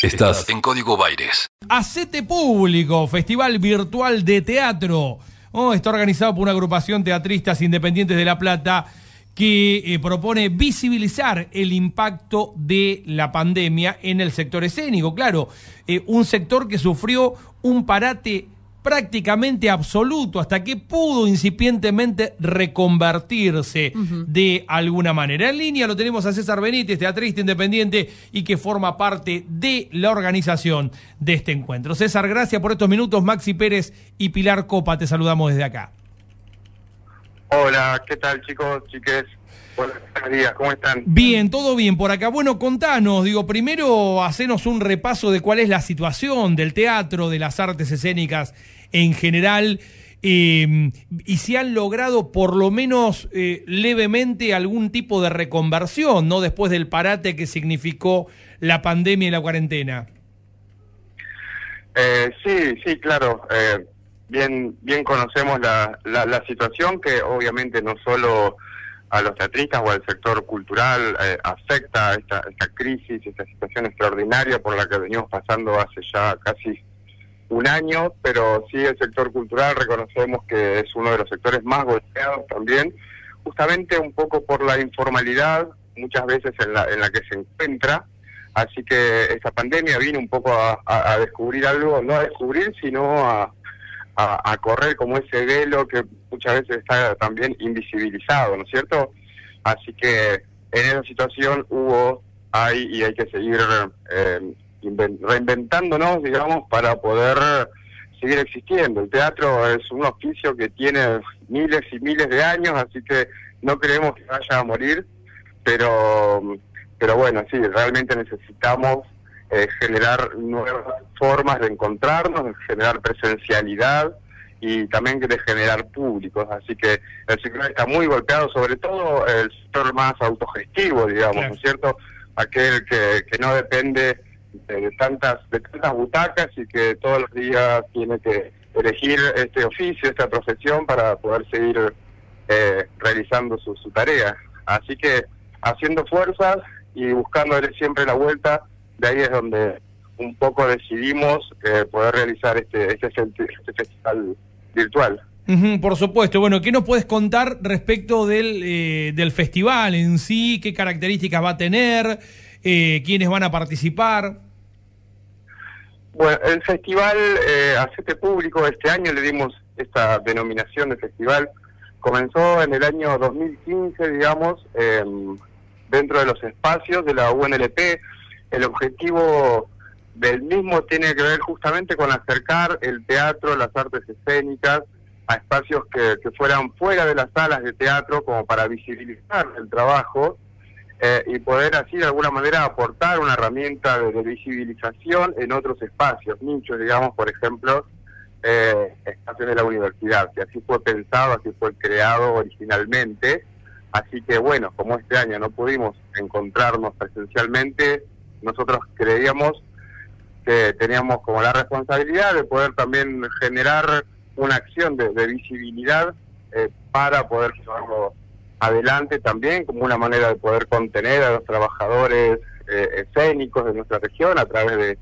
Estás en Código Baires. Hacete Público, Festival Virtual de Teatro. Oh, está organizado por una agrupación teatristas independientes de La Plata que eh, propone visibilizar el impacto de la pandemia en el sector escénico. Claro, eh, un sector que sufrió un parate prácticamente absoluto, hasta que pudo incipientemente reconvertirse de alguna manera. En línea lo tenemos a César Benítez, teatrista independiente y que forma parte de la organización de este encuentro. César, gracias por estos minutos. Maxi Pérez y Pilar Copa, te saludamos desde acá. Hola, ¿qué tal chicos, chiques? Buenos días, ¿cómo están? Bien, todo bien por acá. Bueno, contanos, digo, primero hacenos un repaso de cuál es la situación del teatro, de las artes escénicas en general, em, y si han logrado por lo menos eh, levemente algún tipo de reconversión, ¿no? Después del parate que significó la pandemia y la cuarentena. Eh, sí, sí, claro. Eh, bien, bien conocemos la, la, situación que obviamente no solo a los teatristas o al sector cultural eh, afecta esta, esta crisis, esta situación extraordinaria por la que venimos pasando hace ya casi un año, pero sí el sector cultural reconocemos que es uno de los sectores más golpeados también, justamente un poco por la informalidad muchas veces en la, en la que se encuentra, así que esta pandemia vino un poco a descubrir algo, no a descubrir, sino a, a, correr como ese velo que muchas veces está también invisibilizado, ¿no es cierto? Así que en esa situación hubo, hay y hay que seguir eh, reinventándonos, digamos, para poder seguir existiendo. El teatro es un oficio que tiene miles y miles de años, así que no creemos que vaya a morir, pero, pero bueno, sí, realmente necesitamos eh, generar nuevas formas de encontrarnos, de generar presencialidad y también de generar públicos. Así que el sector está muy golpeado, sobre todo el sector más autogestivo, digamos, ¿no es cierto? Aquel que, que no depende de, tantas de tantas butacas y que todos los días tiene que elegir este oficio, esta profesión para poder seguir eh, realizando su, su tarea. Así que haciendo fuerzas y buscándole siempre la vuelta de ahí es donde un poco decidimos eh, poder realizar este, este, este festival virtual. por supuesto. Bueno, ¿qué nos puedes contar respecto del, eh, del festival en sí? ¿Qué características va a tener? Eh, ¿Quiénes van a participar? Bueno, el festival eh, Hacete Público este año le dimos esta denominación de festival. Comenzó en el año 2015, digamos, dentro de los espacios de la UNLP el objetivo del mismo tiene que ver justamente con acercar el teatro, las artes escénicas a espacios que, fueran fuera de las salas de teatro como para visibilizar el trabajo eh, y poder así de alguna manera aportar una herramienta de, visibilización en otros espacios, nichos, digamos, por ejemplo, eh, espacios de la universidad, que así fue pensado, así fue creado originalmente. Así que bueno, como este año no pudimos encontrarnos presencialmente, nosotros creíamos que teníamos como la responsabilidad de poder también generar una acción de, visibilidad eh, para poder llevarlo adelante también como una manera de poder contener a los trabajadores eh, escénicos de nuestra región a través de,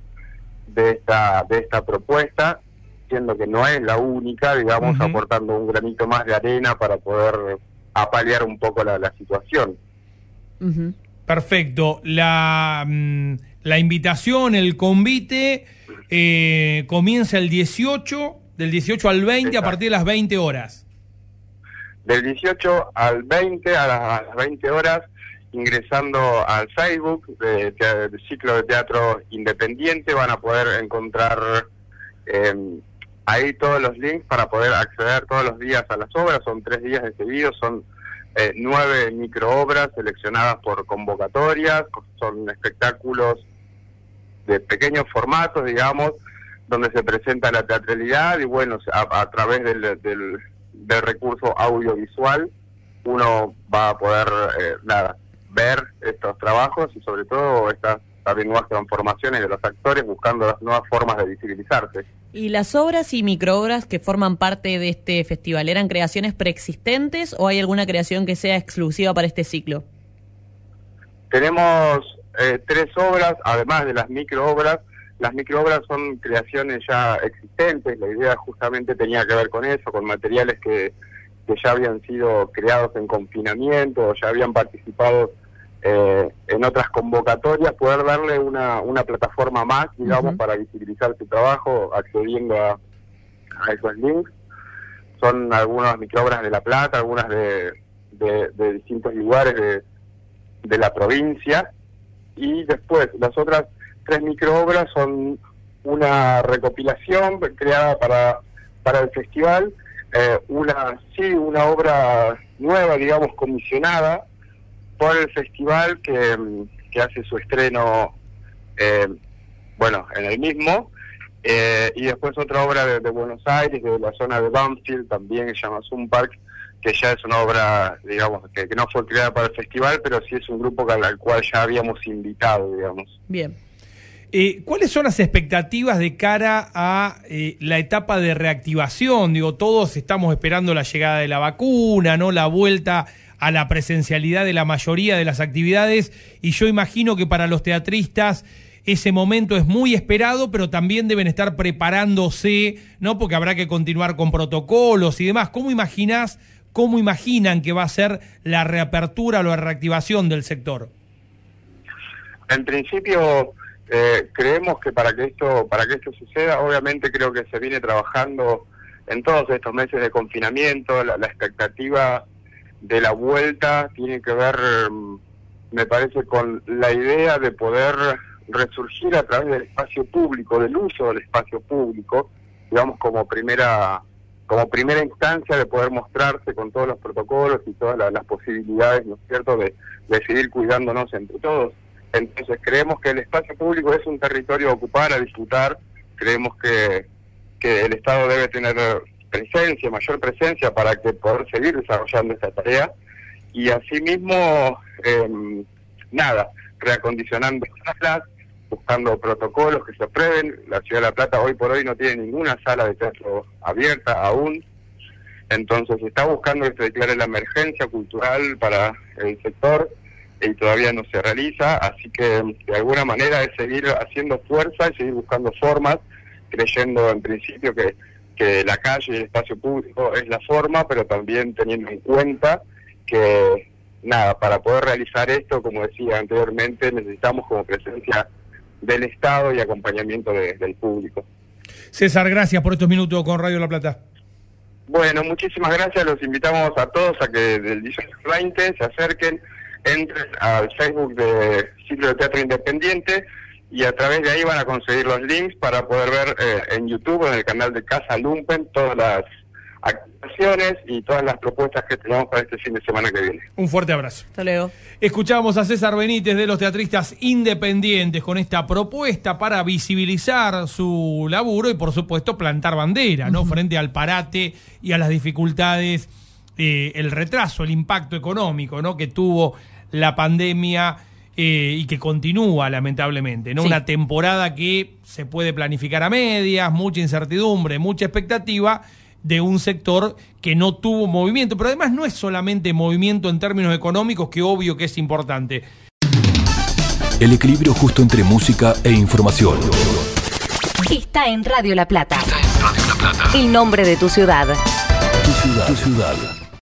de esta de esta propuesta siendo que no es la única digamos aportando un granito más de arena para poder apalear un poco la, situación Perfecto. La, mm, la invitación, el convite, eh, comienza el 18, del 18 al 20, a partir de las 20 horas. Del 18 al 20, a las, 20 horas, ingresando al Facebook del ciclo de teatro independiente, van a poder encontrar em, ahí todos los links para poder acceder todos los días a las obras. Son tres días de seguido, son eh, nueve microobras seleccionadas por convocatorias, son espectáculos de pequeños formatos, digamos, donde se presenta la teatralidad y bueno, a, través del, del, recurso audiovisual uno va a poder, eh, nada, ver estos trabajos y sobre todo estas también nuevas transformaciones de los actores buscando las nuevas formas de visibilizarse. ¿Y las obras y microobras que forman parte de este festival eran creaciones preexistentes o hay alguna creación que sea exclusiva para este ciclo? Tenemos eh, tres obras, además de las microobras. Las microobras son creaciones ya existentes, la idea justamente tenía que ver con eso, con materiales que, que ya habían sido creados en confinamiento, ya habían participado eh, en otras convocatorias, poder darle una, una plataforma más, digamos, para visibilizar su trabajo, accediendo a, a esos links. Son algunas microobras de La Plata, algunas de, de, de distintos lugares de, de la provincia. Y después, las otras tres microobras son una recopilación creada para, para el festival, eh, una, sí, una obra nueva, digamos, comisionada por el festival que, que hace su estreno, eh, bueno, en el mismo, eh, y después otra obra de, Buenos Aires, de la zona de Banfield, también se llama Zoom Park, que ya es una obra, digamos, que, que, no fue creada para el festival, pero sí es un grupo al cual ya habíamos invitado, digamos. Bien. Eh, ¿Cuáles son las expectativas de cara a eh, la etapa de reactivación? Digo, todos estamos esperando la llegada de la vacuna, ¿no? La vuelta a la presencialidad de la mayoría de las actividades y yo imagino que para los teatristas ese momento es muy esperado, pero también deben estar preparándose, ¿no? Porque habrá que continuar con protocolos y demás. ¿Cómo imaginás, cómo imaginan que va a ser la reapertura o la reactivación del sector? En principio, eh, creemos que para que esto, para que esto suceda, obviamente creo que se viene trabajando en todos estos meses de confinamiento, la, la expectativa de la vuelta tiene que ver, mm, me parece, con la idea de poder resurgir a través del espacio público, del uso del espacio público, digamos como primera como primera instancia de poder mostrarse con todos los protocolos y todas las, posibilidades, ¿no es cierto?, de, seguir cuidándonos entre todos. Entonces creemos que el espacio público es un territorio a ocupar, a disfrutar, creemos que, que el Estado debe tener presencia, mayor presencia para que poder seguir desarrollando esta tarea. Y asimismo, eh, nada, reacondicionando salas, buscando protocolos que se aprueben. La Ciudad de La Plata hoy por hoy no tiene ninguna sala de teatro abierta aún, entonces está buscando que se declare la emergencia cultural para el sector y todavía no se realiza, así que de alguna manera es seguir haciendo fuerza y seguir buscando formas, creyendo en principio que que la calle y el espacio público es la forma, pero también teniendo en cuenta que, nada, para poder realizar esto, como decía anteriormente, necesitamos como presencia del Estado y acompañamiento de, del público. César, gracias por estos minutos con Radio La Plata. Bueno, muchísimas gracias. Los invitamos a todos a que del 20 se acerquen, entren al Facebook de Ciclo de Teatro Independiente y a través de ahí van a conseguir los links para poder ver eh, en YouTube, en el canal de Casa Lumpen, todas las activaciones y todas las propuestas que tenemos para este fin de semana que viene. Un fuerte abrazo. Hasta luego. Escuchamos a César Benítez de los teatristas independientes con esta propuesta para visibilizar su laburo y por supuesto plantar bandera, ¿no? Uh -huh. Frente al parate y a las dificultades, eh, el retraso, el impacto económico, ¿no? Que tuvo la pandemia eh, y que continúa lamentablemente, ¿no? Sí. Una temporada que se puede planificar a medias, mucha incertidumbre, mucha expectativa de un sector que no tuvo movimiento, pero además no es solamente movimiento en términos económicos, que obvio que es importante. El equilibrio justo entre música e información. Está en Radio La Plata. Está en Radio La Plata. El nombre de tu ciudad. Tu ciudad. Tu ciudad.